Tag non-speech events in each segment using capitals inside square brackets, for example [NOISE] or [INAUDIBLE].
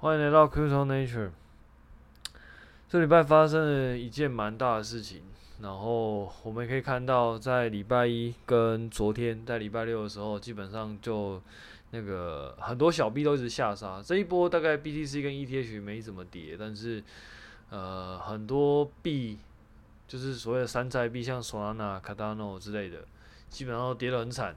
欢迎来到 Crypto Nature。这礼拜发生了一件蛮大的事情，然后我们可以看到，在礼拜一跟昨天，在礼拜六的时候，基本上就那个很多小币都一直下杀。这一波大概 BTC 跟 ETH 没怎么跌，但是呃很多币就是所谓的山寨币，像 Solana、Cardano 之类的，基本上都跌得很惨。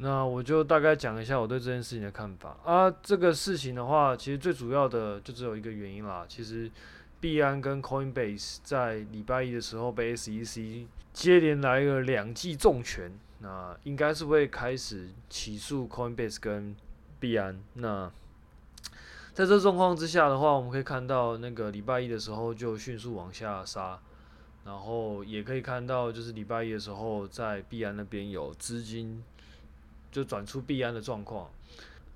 那我就大概讲一下我对这件事情的看法啊。这个事情的话，其实最主要的就只有一个原因啦。其实币安跟 Coinbase 在礼拜一的时候被 SEC 接连来了两记重拳，那应该是会开始起诉 Coinbase 跟币安。那在这状况之下的话，我们可以看到那个礼拜一的时候就迅速往下杀，然后也可以看到就是礼拜一的时候在币安那边有资金。就转出币安的状况，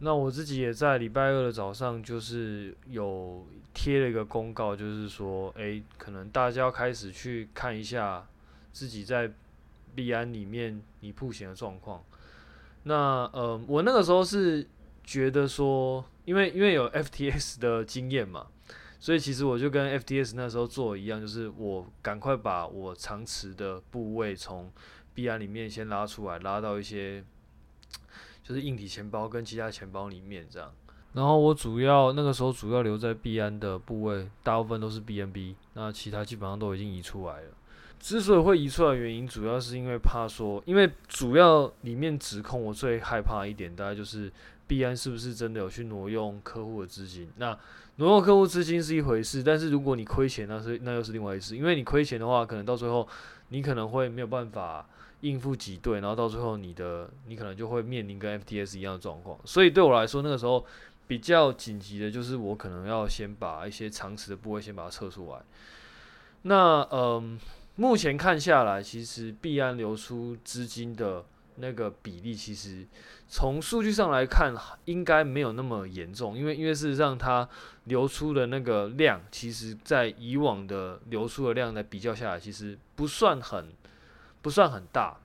那我自己也在礼拜二的早上，就是有贴了一个公告，就是说，诶、可能大家要开始去看一下自己在币安里面你曝险的状况。那呃，我那个时候是觉得说，因为因为有 FTS [LAUGHS] 的经验嘛，所以其实我就跟 FTS 那时候做一样，就是我赶快把我长持的部位从币安里面先拉出来，拉到一些。就是硬体钱包跟其他钱包里面这样，然后我主要那个时候主要留在币安的部位，大部分都是 BNB，那其他基本上都已经移出来了。之所以会移出来原因，主要是因为怕说，因为主要里面指控我最害怕一点，大概就是币安是不是真的有去挪用客户的资金？那挪用客户资金是一回事，但是如果你亏钱，那是那又是另外一回事，因为你亏钱的话，可能到最后你可能会没有办法。应付挤兑，然后到最后你的你可能就会面临跟 FTS 一样的状况，所以对我来说那个时候比较紧急的就是我可能要先把一些长持的部位先把它撤出来。那嗯，目前看下来，其实币安流出资金的那个比例，其实从数据上来看应该没有那么严重，因为因为事实上它流出的那个量，其实在以往的流出的量来比较下来，其实不算很。不算很大，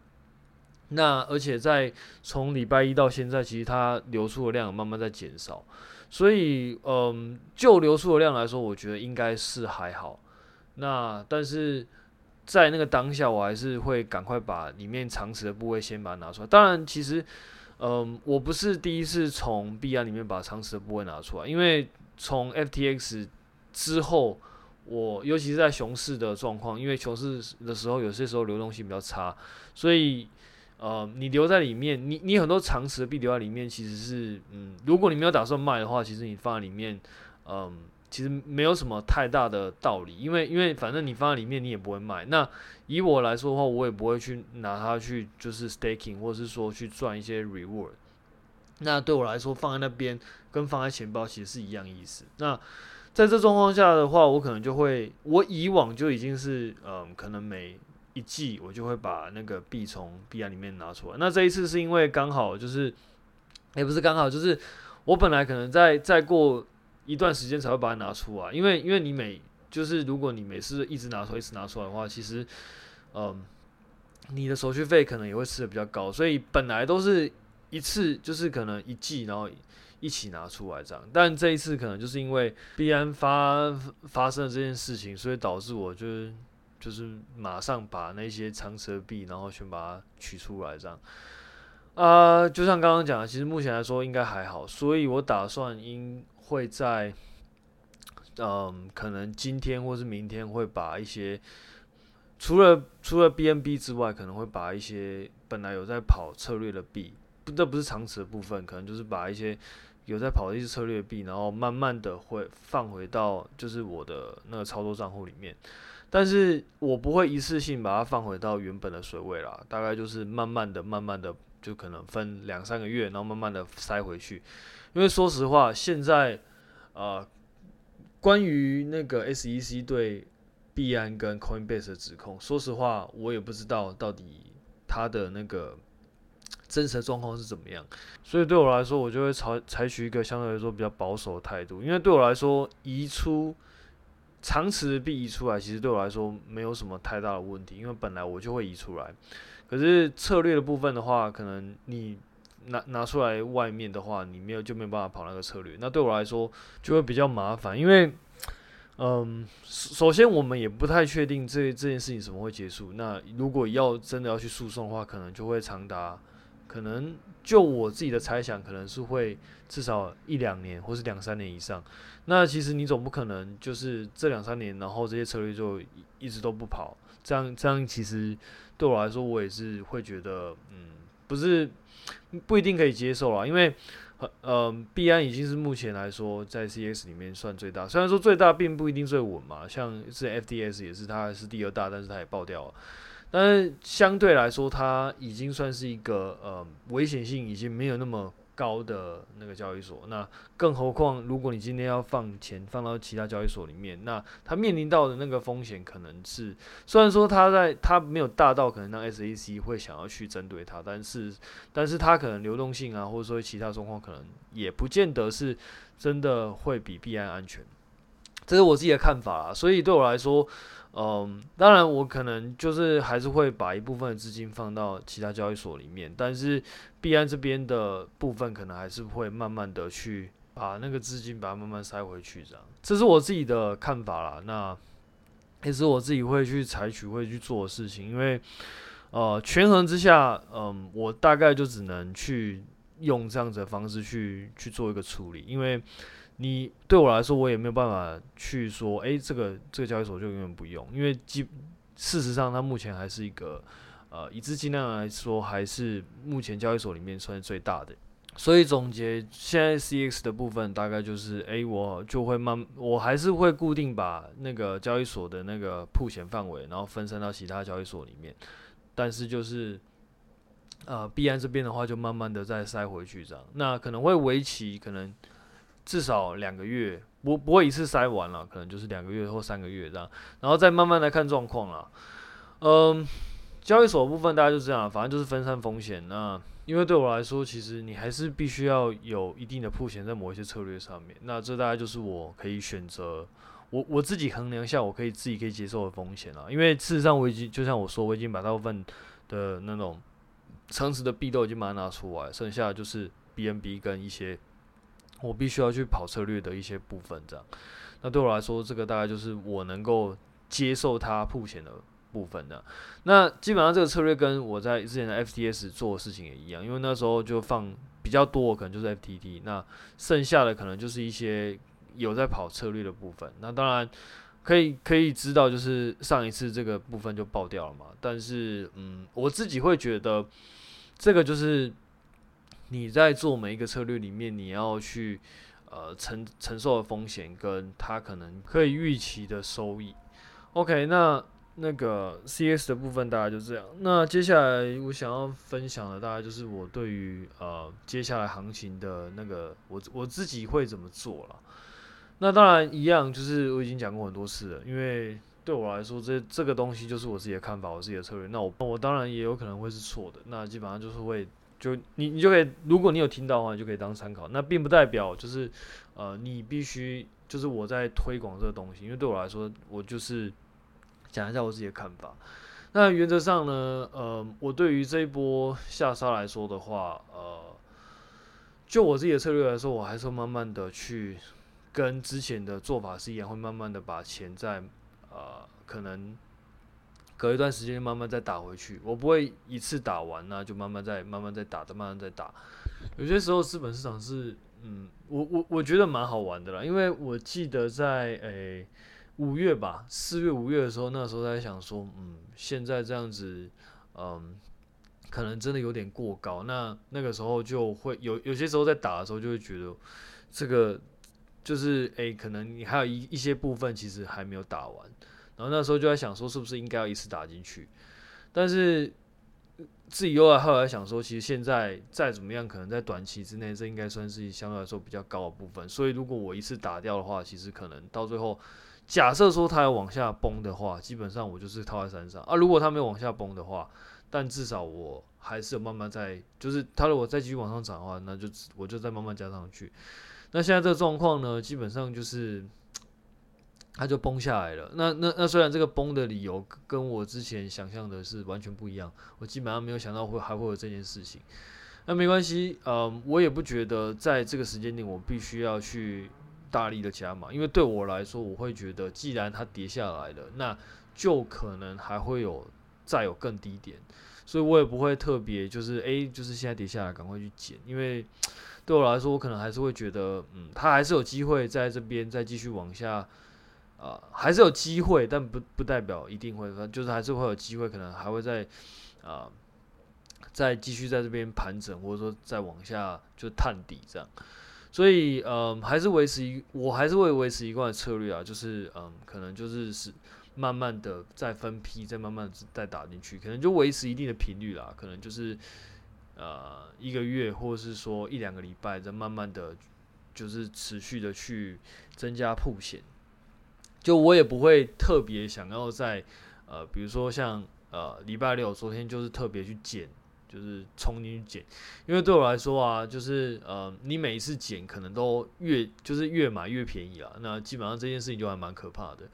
那而且在从礼拜一到现在，其实它流出的量慢慢在减少，所以嗯，就流出的量来说，我觉得应该是还好。那但是在那个当下，我还是会赶快把里面长持的部位先把它拿出来。当然，其实嗯，我不是第一次从币安里面把长持的部位拿出来，因为从 FTX 之后。我尤其是在熊市的状况，因为熊市的时候，有些时候流动性比较差，所以呃，你留在里面，你你很多长持的币留在里面，其实是嗯，如果你没有打算卖的话，其实你放在里面，嗯，其实没有什么太大的道理，因为因为反正你放在里面，你也不会卖。那以我来说的话，我也不会去拿它去就是 staking，或者是说去赚一些 reward。那对我来说，放在那边跟放在钱包其实是一样意思。那在这状况下的话，我可能就会，我以往就已经是，嗯，可能每一季我就会把那个币从币安里面拿出来。那这一次是因为刚好就是，也不是刚好，就是我本来可能再再过一段时间才会把它拿出来，因为因为你每就是如果你每次一直拿出来一直拿出来的话，其实，嗯，你的手续费可能也会吃得比较高，所以本来都是一次就是可能一季，然后。一起拿出来这样，但这一次可能就是因为币安发发生了这件事情，所以导致我就是就是马上把那些长持币，然后全把它取出来这样。啊、就像刚刚讲的，其实目前来说应该还好，所以我打算应会在嗯，可能今天或是明天会把一些除了除了 BNB 之外，可能会把一些本来有在跑策略的币，这不是长持的部分，可能就是把一些。有在跑的一些策略币，然后慢慢的会放回到就是我的那个操作账户里面，但是我不会一次性把它放回到原本的水位啦，大概就是慢慢的、慢慢的，就可能分两三个月，然后慢慢的塞回去。因为说实话，现在呃，关于那个 SEC 对币安跟 Coinbase 的指控，说实话，我也不知道到底他的那个。真实的状况是怎么样？所以对我来说，我就会采采取一个相对来说比较保守的态度。因为对我来说，移出长持的币移出来，其实对我来说没有什么太大的问题，因为本来我就会移出来。可是策略的部分的话，可能你拿拿出来外面的话，你没有就没有办法跑那个策略。那对我来说就会比较麻烦，因为嗯，首先我们也不太确定这这件事情什么会结束。那如果要真的要去诉讼的话，可能就会长达。可能就我自己的猜想，可能是会至少一两年，或是两三年以上。那其实你总不可能就是这两三年，然后这些策略就一直都不跑。这样这样其实对我来说，我也是会觉得，嗯，不是不一定可以接受啦。因为呃，币安已经是目前来说在 CX 里面算最大，虽然说最大并不一定最稳嘛，像是 F D S 也是，它是第二大，但是它也爆掉了。但是相对来说，它已经算是一个呃危险性已经没有那么高的那个交易所。那更何况，如果你今天要放钱放到其他交易所里面，那它面临到的那个风险可能是，虽然说它在它没有大到可能让 SEC 会想要去针对它，但是但是它可能流动性啊，或者说其他状况，可能也不见得是真的会比币安安全。这是我自己的看法啦，所以对我来说。嗯，当然，我可能就是还是会把一部分的资金放到其他交易所里面，但是币安这边的部分可能还是会慢慢的去把那个资金把它慢慢塞回去，这样，这是我自己的看法啦。那也是我自己会去采取会去做的事情，因为呃，权衡之下，嗯，我大概就只能去用这样子的方式去去做一个处理，因为。你对我来说，我也没有办法去说，哎，这个这个交易所就永远不用，因为基事实上它目前还是一个，呃，以资金量来说，还是目前交易所里面算是最大的。所以总结，现在 CX 的部分大概就是，哎，我就会慢，我还是会固定把那个交易所的那个铺钱范围，然后分散到其他交易所里面，但是就是，呃，币安这边的话，就慢慢的再塞回去这样，那可能会为期可能。至少两个月，不不会一次塞完了，可能就是两个月或三个月这样，然后再慢慢来看状况了。嗯，交易所部分大家就这样，反正就是分散风险。那因为对我来说，其实你还是必须要有一定的曝险在某一些策略上面。那这大概就是我可以选择，我我自己衡量一下，我可以自己可以接受的风险了。因为事实上我已经就像我说，我已经把大部分的那种诚实的币都已经把它拿出来，剩下就是 BNB 跟一些。我必须要去跑策略的一些部分，这样，那对我来说，这个大概就是我能够接受它铺钱的部分的。那基本上这个策略跟我在之前的 FTS 做的事情也一样，因为那时候就放比较多，可能就是 FTT，那剩下的可能就是一些有在跑策略的部分。那当然可以可以知道，就是上一次这个部分就爆掉了嘛。但是，嗯，我自己会觉得这个就是。你在做每一个策略里面，你要去呃承承受的风险，跟它可能可以预期的收益。OK，那那个 CS 的部分大概就这样。那接下来我想要分享的，大概就是我对于呃接下来行情的那个我我自己会怎么做了。那当然一样，就是我已经讲过很多次了，因为对我来说，这这个东西就是我自己的看法，我自己的策略。那我我当然也有可能会是错的，那基本上就是会。就你，你就可以，如果你有听到的话，你就可以当参考。那并不代表就是，呃，你必须就是我在推广这个东西，因为对我来说，我就是讲一下我自己的看法。那原则上呢，呃，我对于这一波下杀来说的话，呃，就我自己的策略来说，我还是会慢慢的去跟之前的做法是一样，会慢慢的把钱在呃可能。隔一段时间慢慢再打回去，我不会一次打完呢，就慢慢再慢慢再打，再慢慢再打。有些时候资本市场是，嗯，我我我觉得蛮好玩的啦，因为我记得在诶五月吧，四月五月的时候，那时候在想说，嗯，现在这样子，嗯，可能真的有点过高。那那个时候就会有有些时候在打的时候，就会觉得这个就是诶，可能你还有一一些部分其实还没有打完。然后那时候就在想说，是不是应该要一次打进去？但是自己又来后来想说，其实现在再怎么样，可能在短期之内，这应该算是相对来说比较高的部分。所以如果我一次打掉的话，其实可能到最后，假设说它要往下崩的话，基本上我就是套在山上啊。如果它没有往下崩的话，但至少我还是有慢慢在，就是它如果再继续往上涨的话，那就我就再慢慢加上去。那现在这个状况呢，基本上就是。它就崩下来了。那那那虽然这个崩的理由跟我之前想象的是完全不一样，我基本上没有想到会还会有这件事情。那没关系，嗯，我也不觉得在这个时间点我必须要去大力的加码，因为对我来说，我会觉得既然它跌下来了，那就可能还会有再有更低点，所以我也不会特别就是诶、就是现在跌下来赶快去捡，因为对我来说，我可能还是会觉得，嗯，它还是有机会在这边再继续往下。啊、还是有机会，但不不代表一定会，就是还是会有机会，可能还会再啊、再继续在这边盘整，或者说再往下就探底这样。所以，嗯、还是维持一，我还是会维持一贯的策略啊，就是嗯、可能就是是慢慢的再分批，再慢慢再打进去，可能就维持一定的频率啦，可能就是呃一个月，或者是说一两个礼拜，再慢慢的就是持续的去增加曝险。就我也不会特别想要在，呃，比如说像呃礼拜六昨天就是特别去减，就是冲进去减，因为对我来说啊，就是呃你每一次减可能都越就是越买越便宜啊，那基本上这件事情就还蛮可怕的。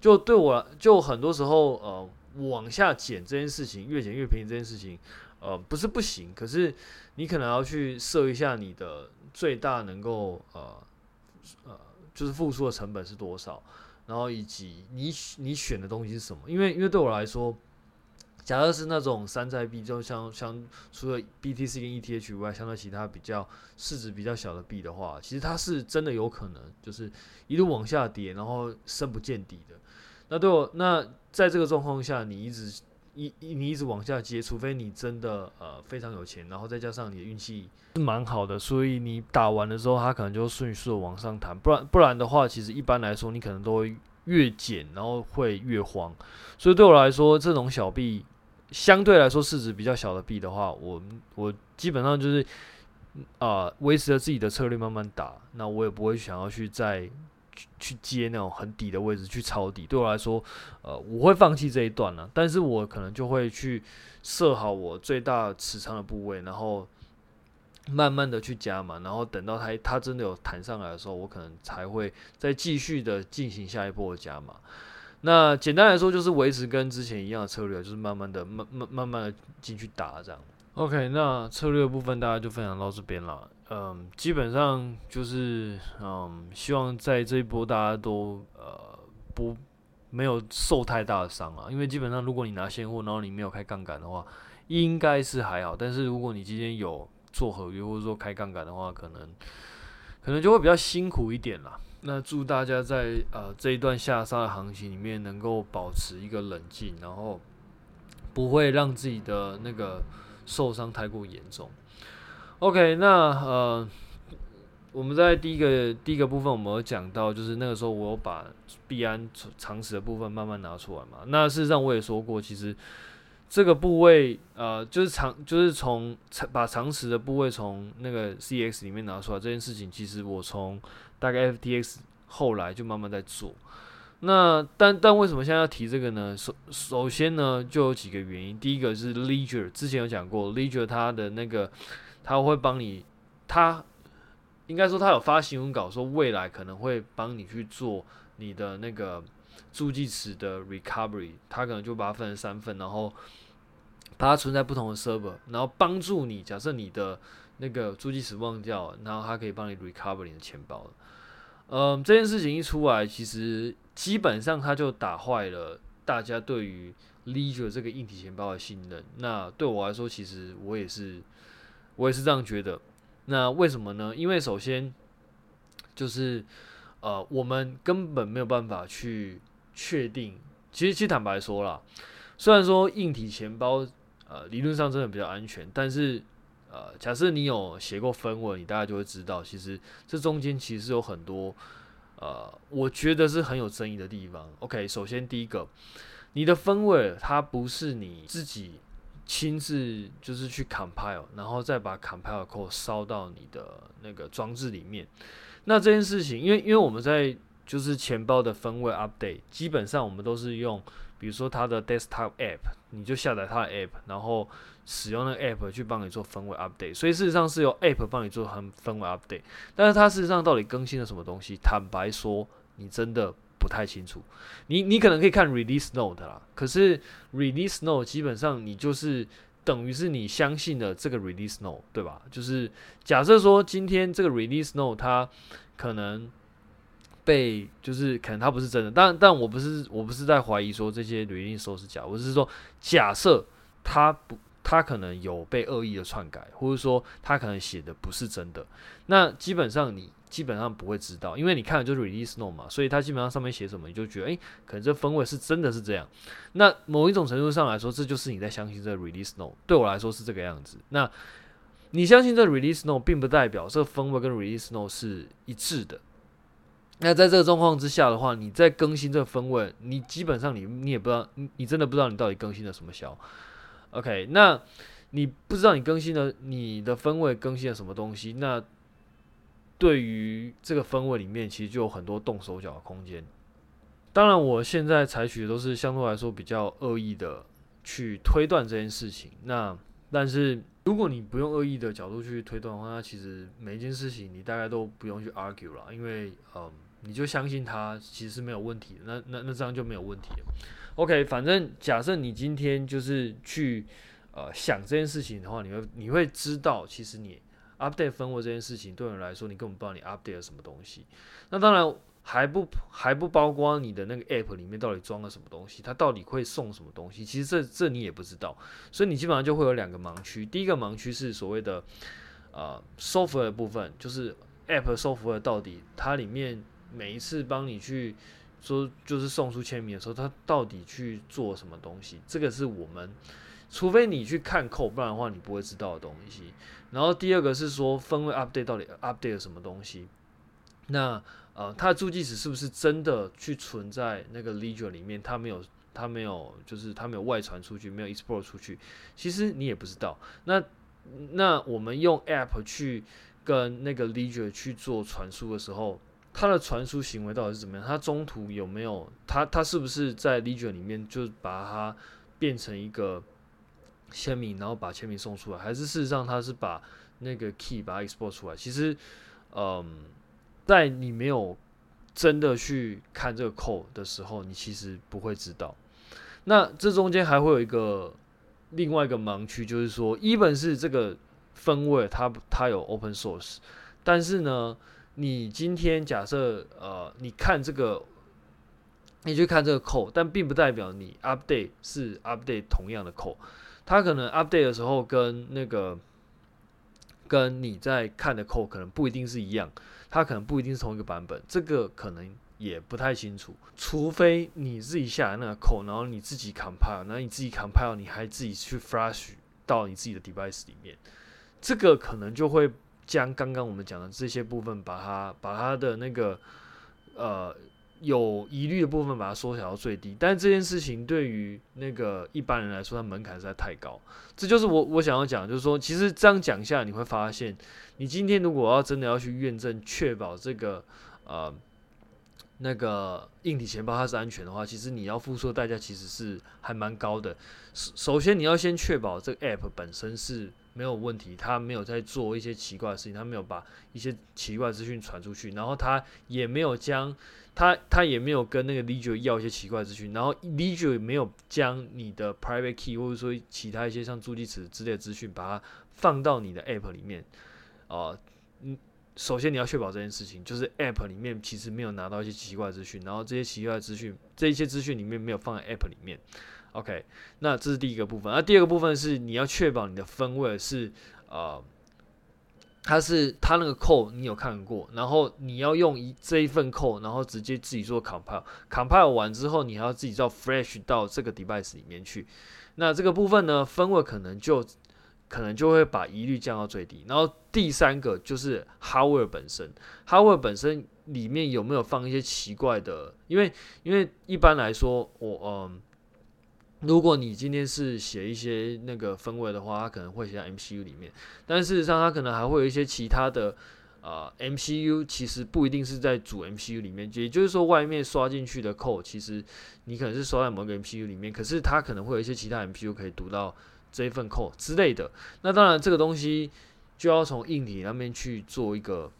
就对我就很多时候呃往下减这件事情越减越便宜这件事情，呃不是不行，可是你可能要去设一下你的最大能够呃呃就是付出的成本是多少。然后以及你你选的东西是什么？因为因为对我来说，假设是那种山寨币，就像像除了 BTC 跟 ETH 以外，相对其他比较市值比较小的币的话，其实它是真的有可能就是一路往下跌，然后深不见底的。那对我那在这个状况下，你一直一你一直往下接，除非你真的呃非常有钱，然后再加上你的运气是蛮好的，所以你打完的时候，它可能就迅速的往上弹。不然不然的话，其实一般来说，你可能都会越减，然后会越慌。所以对我来说，这种小币相对来说市值比较小的币的话，我我基本上就是啊维持着自己的策略慢慢打，那我也不会想要去再。去接那种很底的位置去抄底，对我来说，呃，我会放弃这一段了。但是我可能就会去设好我最大持仓的部位，然后慢慢的去加码，然后等到它它真的有弹上来的时候，我可能才会再继续的进行下一波的加码。那简单来说，就是维持跟之前一样的策略，就是慢慢的、慢慢、慢慢的进去打这样。OK，那策略部分大家就分享到这边了。嗯，基本上就是嗯，希望在这一波大家都呃不没有受太大的伤啊。因为基本上如果你拿现货，然后你没有开杠杆的话，应该是还好。但是如果你今天有做合约或者说开杠杆的话，可能可能就会比较辛苦一点啦。那祝大家在呃这一段下杀的行情里面能够保持一个冷静，然后不会让自己的那个。受伤太过严重。OK，那呃，我们在第一个第一个部分，我们有讲到，就是那个时候我有把币安常识的部分慢慢拿出来嘛。那事实上我也说过，其实这个部位呃，就是长就是从把常识的部位从那个 CX 里面拿出来这件事情，其实我从大概 FTX 后来就慢慢在做。那但但为什么现在要提这个呢？首首先呢，就有几个原因。第一个是 Ledger，之前有讲过，Ledger 它的那个他会帮你，他应该说他有发新闻稿说未来可能会帮你去做你的那个助记词的 recovery，他可能就把它分成三份，然后把它存在不同的 server，然后帮助你。假设你的那个助记词忘掉了，然后他可以帮你 recovery 你的钱包。嗯，这件事情一出来，其实。基本上，他就打坏了大家对于 Ledger 这个硬体钱包的信任。那对我来说，其实我也是，我也是这样觉得。那为什么呢？因为首先就是呃，我们根本没有办法去确定。其实，其实坦白说啦，虽然说硬体钱包呃理论上真的比较安全，但是呃，假设你有写过分文你大概就会知道，其实这中间其实有很多。呃，我觉得是很有争议的地方。OK，首先第一个，你的 firmware 它不是你自己亲自就是去 compile，然后再把 compile code 烧到你的那个装置里面。那这件事情，因为因为我们在就是钱包的分位 update，基本上我们都是用，比如说它的 desktop app，你就下载它的 app，然后。使用那个 app 去帮你做分位 update，所以事实上是由 app 帮你做很分位 update，但是它事实上到底更新了什么东西？坦白说，你真的不太清楚。你你可能可以看 release note 啦，可是 release note 基本上你就是等于是你相信了这个 release note，对吧？就是假设说今天这个 release note 它可能被，就是可能它不是真的，但但我不是我不是在怀疑说这些 release note 是假，我是说假设它不。他可能有被恶意的篡改，或者说他可能写的不是真的，那基本上你基本上不会知道，因为你看的就是 release note 嘛，所以它基本上上面写什么，你就觉得诶、可能这分位是真的是这样。那某一种程度上来说，这就是你在相信这 release note。对我来说是这个样子。那你相信这 release note，并不代表这个分位跟 release note 是一致的。那在这个状况之下的话，你在更新这个分位，你基本上你你也不知道，你你真的不知道你到底更新了什么小。OK，那你不知道你更新了你的分位更新了什么东西？那对于这个分位里面，其实就有很多动手脚的空间。当然，我现在采取的都是相对来说比较恶意的去推断这件事情。那但是如果你不用恶意的角度去推断的话，那其实每一件事情你大概都不用去 argue 了，因为嗯，你就相信它其实是没有问题的。那那那这样就没有问题了。OK，反正假设你今天就是去呃想这件事情的话，你会你会知道，其实你 update 分位这件事情对你来说，你根本不知道你 update 了什么东西。那当然还不还不包括你的那个 app 里面到底装了什么东西，它到底会送什么东西，其实这这你也不知道。所以你基本上就会有两个盲区。第一个盲区是所谓的呃 software 的部分，就是 app software 到底它里面每一次帮你去。说就是送出签名的时候，他到底去做什么东西？这个是我们，除非你去看扣，不然的话你不会知道的东西。然后第二个是说分位 update 到底 update 了什么东西？那呃，它的助记词是不是真的去存在那个 ledger 里面？它没有，它没有，就是它没有外传出去，没有 export 出去。其实你也不知道。那那我们用 app 去跟那个 ledger 去做传输的时候。它的传输行为到底是怎么样？它中途有没有？它它是不是在 Ledger 里面就把它变成一个签名，然后把签名送出来？还是事实上他是把那个 key 把它 export 出来？其实，嗯，在你没有真的去看这个 code 的时候，你其实不会知道。那这中间还会有一个另外一个盲区，就是说，even 是这个分位，它它有 open source，但是呢，你今天假设呃，你看这个，你去看这个 code，但并不代表你 update 是 update 同样的 code，它可能 update 的时候跟那个跟你在看的 code 可能不一定是一样，它可能不一定是同一个版本，这个可能也不太清楚，除非你自己下来那个 code，然后你自己 compile，然后你自己 compile，你还自己去 flash 到你自己的 device 里面，这个可能就会。将刚刚我们讲的这些部分，把它把它的那个呃有疑虑的部分，把它缩小到最低。但这件事情对于那个一般人来说，它门槛实在太高。这就是我我想要讲，就是说，其实这样讲下，你会发现，你今天如果要真的要去验证，确保这个呃那个硬体钱包它是安全的话，其实你要付出的代价其实是还蛮高的。首首先，你要先确保这个 app 本身是。没有问题，他没有在做一些奇怪的事情，他没有把一些奇怪资讯传出去，然后他也没有将他他也没有跟那个 Ledger 要一些奇怪资讯，然后 Ledger 也没有将你的 private key 或者说其他一些像助记词之类的资讯，把它放到你的 app 里面。啊，嗯，首先你要确保这件事情，就是 app 里面其实没有拿到一些奇怪资讯，然后这些奇怪资讯，这一些资讯里面没有放在 app 里面。OK，那这是第一个部分。那第二个部分是你要确保你的分位是呃，它是它那个 code 你有看过，然后你要用一这一份 code，然后直接自己做 compile，compile 完之后你还要自己造 flash 到这个 device 里面去。那这个部分呢，分位可能就可能就会把疑虑降到最低。然后第三个就是 hardware 本身，hardware 本身里面有没有放一些奇怪的？因为因为一般来说我嗯。如果你今天是写一些那个分位的话，它可能会写在 MCU 里面，但事实上它可能还会有一些其他的，呃，MCU 其实不一定是在主 MCU 里面，也就是说外面刷进去的 code，其实你可能是刷在某个 MCU 里面，可是它可能会有一些其他 MCU 可以读到这一份 code 之类的。那当然这个东西就要从硬体那边去做一个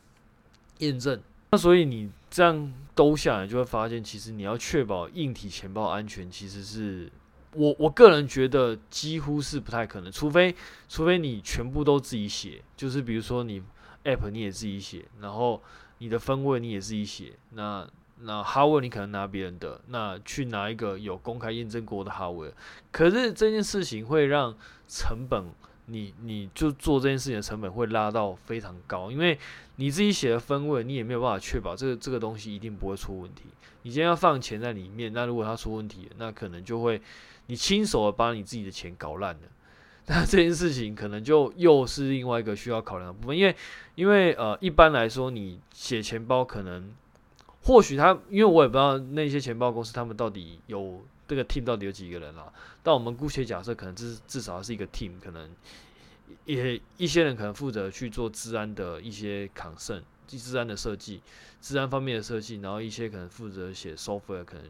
验证。那所以你这样兜下来就会发现，其实你要确保硬体钱包安全，其实是。我我个人觉得几乎是不太可能，除非除非你全部都自己写，就是比如说你 App 你也自己写，然后你的分位你也自己写，那那 Hardware 你可能拿别人的，那去拿一个有公开验证过的 Hardware，可是这件事情会让成本。你你就做这件事情的成本会拉到非常高，因为你自己写的分位，你也没有办法确保这个这个东西一定不会出问题。你今天要放钱在里面，那如果它出问题，那可能就会你亲手把你自己的钱搞烂了。[LAUGHS] 那这件事情可能就又是另外一个需要考量的部分，因为因为呃一般来说你写钱包可能或许他，因为我也不知道那些钱包公司他们到底有。这个 team 到底有几个人啊？但我们姑且假设，可能至至少是一个 team，可能也一些人可能负责去做治安的一些 concern，资安的设计，治安方面的设计，然后一些可能负责写 software，可能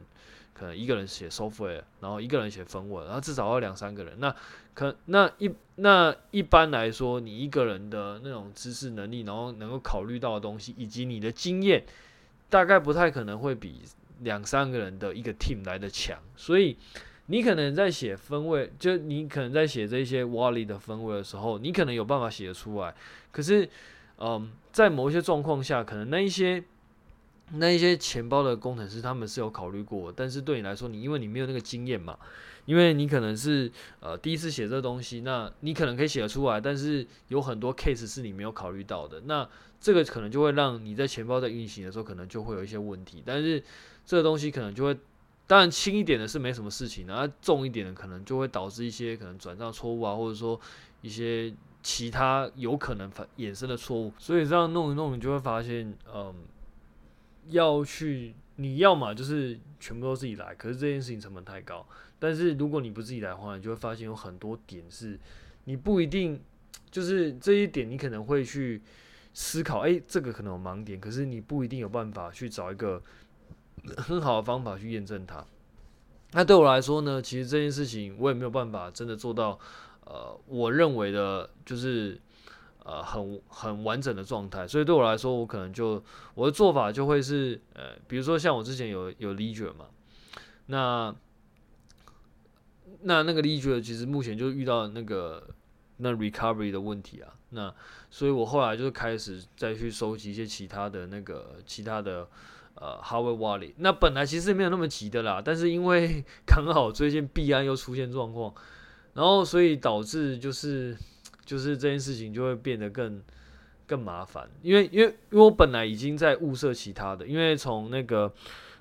可能一个人写 software，然后一个人写分文，然后至少要两三个人。那可那一那一般来说，你一个人的那种知识能力，然后能够考虑到的东西，以及你的经验，大概不太可能会比。两三个人的一个 team 来的强，所以你可能在写分位，就你可能在写这些 wallet 的分位的时候，你可能有办法写得出来。可是，嗯，在某一些状况下，可能那一些那一些钱包的工程师他们是有考虑过，但是对你来说，你因为你没有那个经验嘛，因为你可能是呃第一次写这东西，那你可能可以写得出来，但是有很多 case 是你没有考虑到的，那这个可能就会让你在钱包在运行的时候，可能就会有一些问题，但是。这个东西可能就会，当然轻一点的是没什么事情，然后重一点的可能就会导致一些可能转账错误啊，或者说一些其他有可能反衍生的错误。所以这样弄一弄，你就会发现，嗯，要去你要么就是全部都自己来，可是这件事情成本太高。但是如果你不自己来的话，你就会发现有很多点是你不一定，就是这一点你可能会去思考，哎，这个可能有盲点，可是你不一定有办法去找一个。[COUGHS] 很好的方法去验证它。那对我来说呢，其实这件事情我也没有办法真的做到，呃，我认为的就是呃很很完整的状态。所以对我来说，我可能就我的做法就会是，呃，比如说像我之前有有 Ledger 嘛，那那那个 Ledger 其实目前就遇到那个那 recovery 的问题啊。那所以我后来就开始再去收集一些其他的那个其他的。呃，Hardware Wallet，那本来其实没有那么急的啦，但是因为 [LAUGHS] 刚好最近币安又出现状况，然后所以导致就是就是这件事情就会变得更更麻烦，因为因为因为我本来已经在物色其他的，因为从那个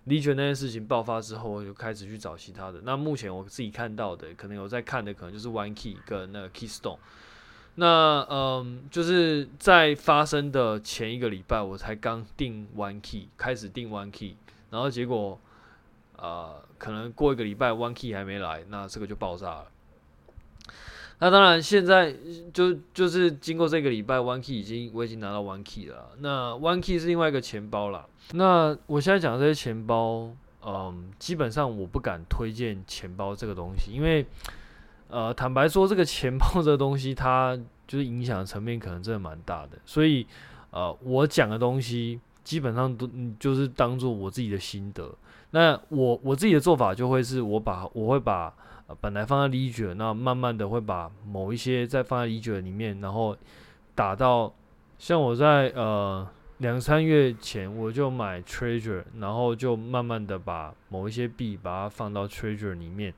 Ledger 那件事情爆发之后，我就开始去找其他的。那目前我自己看到的，可能有在看的，可能就是 OneKey 跟那个 Keystone。那嗯，就是在发生的前一个礼拜，我才刚订 One Key，开始订 One Key，然后结果，呃，可能过一个礼拜 One Key 还没来，那这个就爆炸了。那当然，现在就就是经过这个礼拜，One Key 已经我已经拿到 One Key 了。那 One Key 是另外一个钱包啦。那我现在讲的这些钱包，嗯，基本上我不敢推荐钱包这个东西，因为。呃，坦白说，这个钱包这个东西，它就是影响层面可能真的蛮大的。所以，呃，我讲的东西基本上都就是当做我自己的心得。那我我自己的做法就会是我把我会把、呃、本来放在 Ledger，那慢慢的会把某一些再放在 Ledger 里面，然后打到像我在呃两三月前我就买 Treasure，然后就慢慢的把某一些币把它放到 Treasure 里面。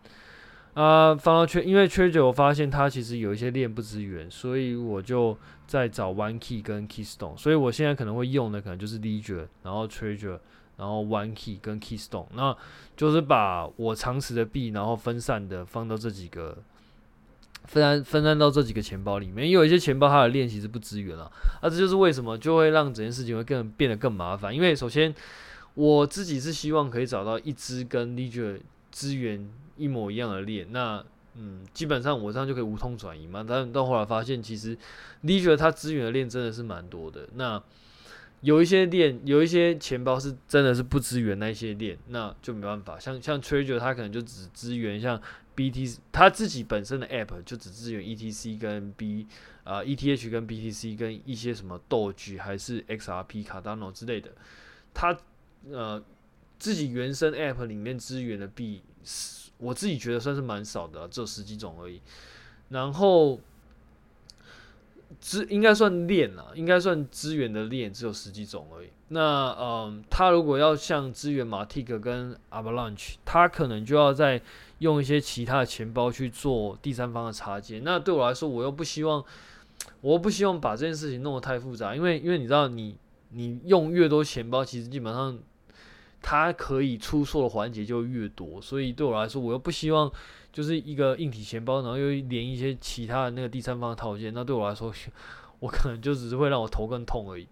啊，放到缺，因为 Trezor 我发现它其实有一些链不支援，所以我就在找 One Key 跟 Keystone，所以我现在可能会用的可能就是 Ledger，然后 Treasure 然后 One Key 跟 Keystone，那就是把我常持的币，然后分散的放到这几个，分散分散到这几个钱包里面，因为有一些钱包它的链其实不支援了，啊，这就是为什么就会让整件事情会更变得更麻烦，因为首先我自己是希望可以找到一支跟 Ledger 支援。一模一样的链，那嗯，基本上我这样就可以无痛转移嘛。但到后来发现，其实 Ledger 它支援的链真的是蛮多的。那有一些链，有一些钱包是真的是不支援那些链，那就没办法。像像 Trezor 它可能就只支援像 BTC，它自己本身的 App 就只支援 ETC 跟 B 啊、ETH 跟 BTC 跟一些什么 Doge 还是 XRP、Cardano 之类的。它呃自己原生 App 里面支援的币。我自己觉得算是蛮少的，只有十几种而已。然后资应该算链了，应该算资源的链只有十几种而已。那嗯，他如果要像资源马蒂克跟 Avalanche，他可能就要再用一些其他的钱包去做第三方的插件。那对我来说，我又不希望，我又不希望把这件事情弄得太复杂，因为因为你知道你。你用越多钱包，其实基本上它可以出错的环节就越多，所以对我来说，我又不希望就是一个硬体钱包，然后又连一些其他的那个第三方套件，那对我来说，[LAUGHS] 我可能就只是会让我头更痛而已。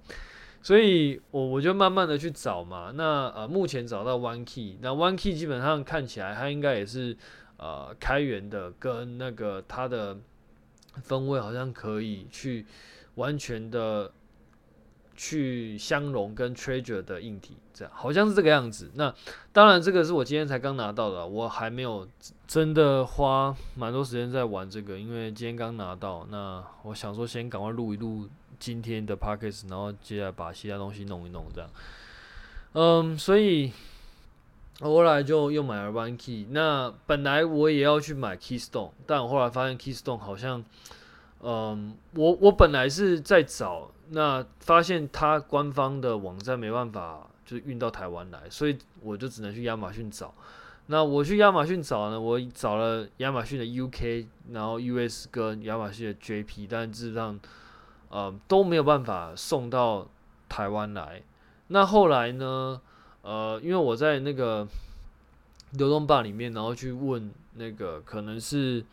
所以我我就慢慢的去找嘛，那呃目前找到 One Key，那 One Key 基本上看起来它应该也是呃开源的，跟那个它的分位好像可以去完全的。去相容跟 Treasure 的硬体，这样好像是这个样子。那当然，这个是我今天才刚拿到的，我还没有真的花蛮多时间在玩这个，因为今天刚拿到。那我想说，先赶快录一录今天的 Podcast，然后接下来把其他东西弄一弄，这样。嗯，所以后来就又买了 One Key。那本来我也要去买 Keystone，但我后来发现 Keystone 好像，嗯，我我本来是在找。那发现他官方的网站没办法就运到台湾来，所以我就只能去亚马逊找。那我去亚马逊找呢，我找了亚马逊的 UK，然后 US 跟亚马逊的 JP，但事实上，呃都没有办法送到台湾来。那后来呢，呃，因为我在那个流动吧里面，然后去问那个可能是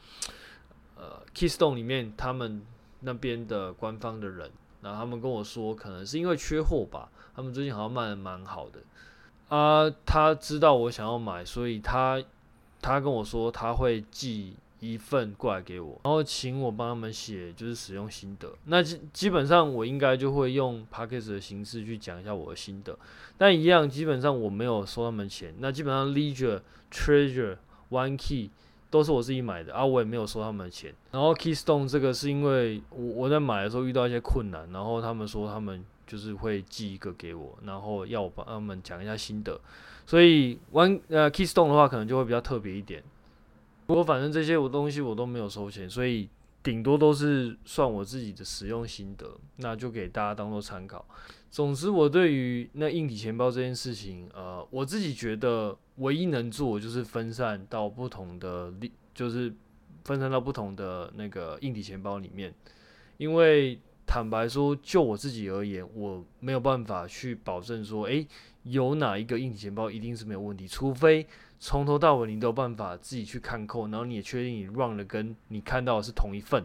呃 Keystone 里面他们那边的官方的人。然后他们跟我说，可能是因为缺货吧，他们最近好像卖的蛮好的。啊，他知道我想要买，所以他他跟我说他会寄一份过来给我，然后请我帮他们写就是使用心得。那基基本上我应该就会用 Podcast 的形式去讲一下我的心得。但一样，基本上我没有收他们钱。那基本上 Ledger、treasure、One Key。都是我自己买的啊，我也没有收他们的钱。然后 Keystone 这个是因为我我在买的时候遇到一些困难，然后他们说他们就是会寄一个给我，然后要我帮他们讲一下心得。所以 One 呃 Keystone 的话可能就会比较特别一点。不过反正这些我东西我都没有收钱，所以顶多都是算我自己的使用心得，那就给大家当做参考。总之，我对于那硬体钱包这件事情，呃，我自己觉得。唯一能做就是分散到不同的，就是分散到不同的那个硬体钱包里面，因为坦白说，就我自己而言，我没有办法去保证说，诶，有哪一个硬体钱包一定是没有问题，除非从头到尾你都有办法自己去看扣，然后你也确定你 run 的跟你看到的是同一份。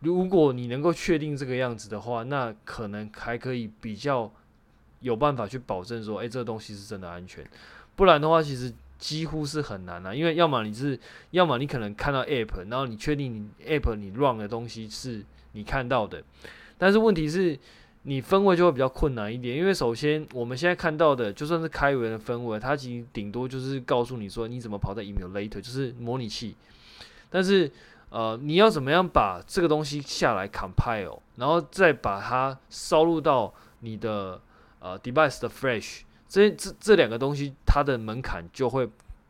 如果你能够确定这个样子的话，那可能还可以比较有办法去保证说，诶，这个东西是真的安全。不然的话，其实几乎是很难啊，因为要么你是，要么你可能看到 app，然后你确定你 app 你 run 的东西是你看到的，但是问题是，你分位就会比较困难一点，因为首先我们现在看到的就算是开源的分位，它其实顶多就是告诉你说你怎么跑在 emulator，就是模拟器，但是呃你要怎么样把这个东西下来 compile，然后再把它烧入到你的呃 device 的 flash。这这这两个东西，它的门槛就会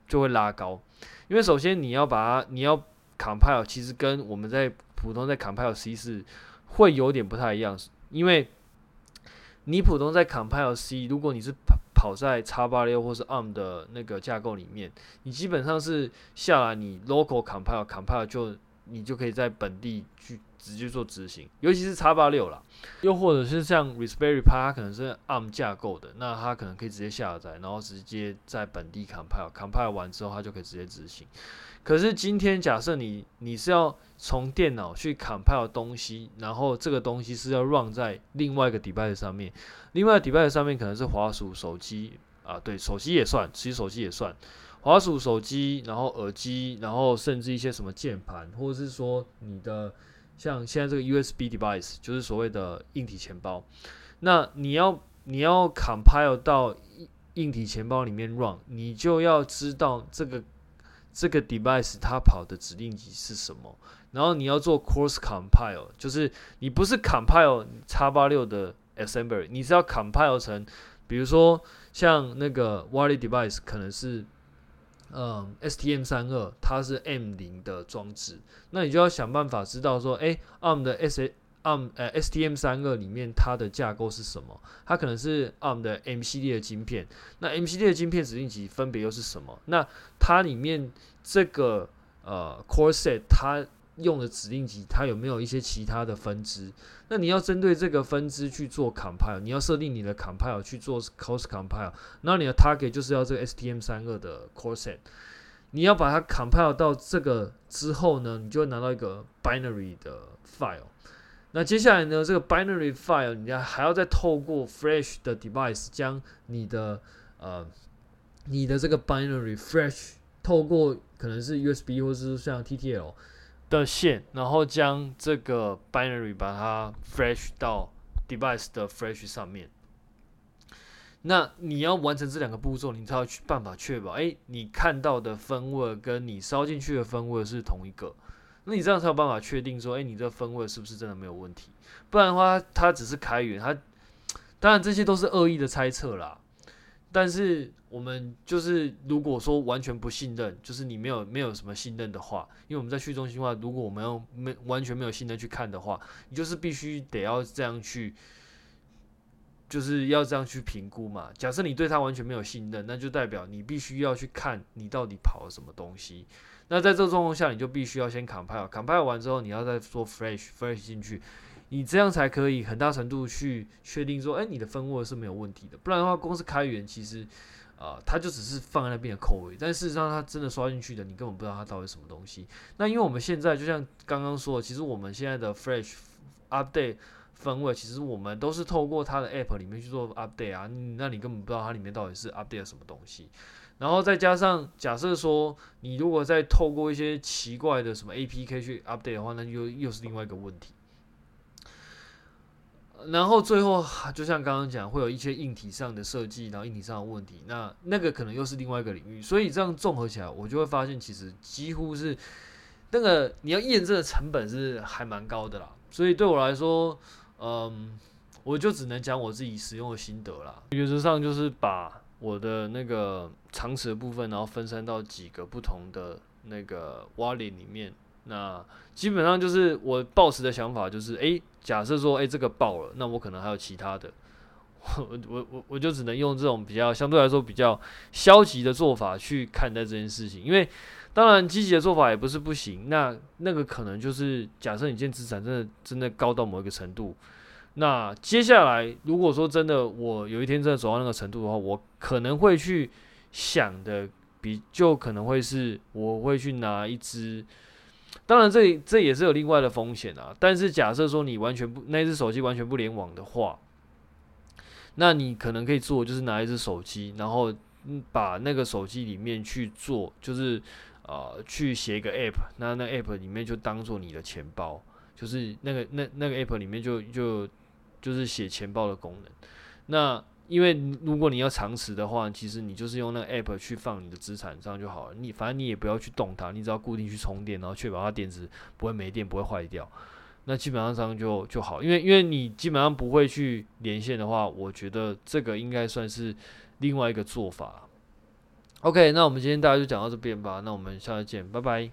就会拉高，因为首先你要把它，你要 compile，其实跟我们在普通在 compile C 是会有点不太一样，因为你普通在 compile C，如果你是跑跑在 X86 或是 ARM 的那个架构里面，你基本上是下来你 local compile compile 就你就可以在本地去。直接做执行，尤其是 X86 啦，又或者是像 Raspberry Pi，它可能是 ARM 架构的，那它可能可以直接下载，然后直接在本地 compile，compile 完之后它就可以直接执行。可是今天假设你你是要从电脑去 compile 东西，然后这个东西是要 run 在另外一个 device 上面，另外 device 上面可能是滑鼠、手机啊，对，手机也算，其实手机也算，滑鼠、手机，然后耳机，然后甚至一些什么键盘，或者是说你的。像现在这个 USB device 就是所谓的硬体钱包，那你要你要 compile 到硬体钱包里面 run，你就要知道这个这个 device 它跑的指令集是什么，然后你要做 cross compile，就是你不是 compile x86 的 assembly，你是要 compile 成，比如说像那个 Wally device 可能是嗯，STM 三二它是 M 零的装置，那你就要想办法知道说，哎，ARM 的 SA ARM 呃 STM 三二里面它的架构是什么？它可能是 ARM 的 M 系列的晶片，那 M 系列的晶片指令集分别又是什么？那它里面这个呃 Core Set 它用的指令集，它有没有一些其他的分支？那你要针对这个分支去做 compile，你要设定你的 compile 去做 cross compile，那你的 target 就是要这个 STM 三二的 core set，你要把它 compile 到这个之后呢，你就会拿到一个 binary 的 file。那接下来呢，这个 binary file 你要还要再透过 flash 的 device 将你的呃你的这个 binary flash 透过可能是 USB 或是像 TTL。的线，然后将这个 binary 把它 flash 到 device 的 flash 上面。那你要完成这两个步骤，你才要去办法确保，哎，你看到的分位跟你烧进去的分位是同一个。那你这样才有办法确定说，哎，你这 firmware 是不是真的没有问题？不然的话，它只是开源，它当然这些都是恶意的猜测啦。但是我们就是，如果说完全不信任，就是你没有没有什么信任的话，因为我们在去中心化，如果我们要没完全没有信任去看的话，你就是必须得要这样去，就是要这样去评估嘛。假设你对它完全没有信任，那就代表你必须要去看你到底跑了什么东西。那在这个状况下，你就必须要先 compile，compile 完之后，你要再做 flash flash 进去。你这样才可以很大程度去确定说，哎，你的分位是没有问题的。不然的话，公司开源其实，啊、它就只是放在那边的口味。但事实上，它真的刷进去的，你根本不知道它到底什么东西。那因为我们现在就像刚刚说的，其实我们现在的 Flash Update 分位其实我们都是透过它的 App 里面去做 Update 啊。那你根本不知道它里面到底是 Update 什么东西。然后再加上假设说，你如果再透过一些奇怪的什么 APK 去 Update 的话，那又又是另外一个问题。然后最后，就像刚刚讲，会有一些硬体上的设计，然后硬体上的问题，那那个可能又是另外一个领域。所以这样综合起来，我就会发现，其实几乎是那个你要验证的成本是还蛮高的啦。所以对我来说，嗯，我就只能讲我自己使用的心得啦。原则上就是把我的那个长池的部分，然后分散到几个不同的那个洼里里面。那基本上就是我抱持的想法，就是诶，假设说诶这个爆了，那我可能还有其他的，我我我我就只能用这种比较相对来说比较消极的做法去看待这件事情，因为当然积极的做法也不是不行。那那个可能就是假设你现在资产真的真的高到某一个程度，那接下来如果说真的我有一天真的走到那个程度的话，我可能会去想的比就可能会是我会去拿一支。当然这，这也是有另外的风险啊。但是假设说你完全不那只手机完全不联网的话，那你可能可以做，就是拿一只手机，然后把那个手机里面去做，就是呃去写一个 app，那那 app 里面就当做你的钱包，就是那个那那个 app 里面就就就是写钱包的功能，那。因为如果你要长持的话，其实你就是用那个 app 去放你的资产上就好了。你反正你也不要去动它，你只要固定去充电，然后确保它电池不会没电，不会坏掉。那基本上这样就就好。因为因为你基本上不会去连线的话，我觉得这个应该算是另外一个做法。OK，那我们今天大家就讲到这边吧。那我们下次见，拜拜。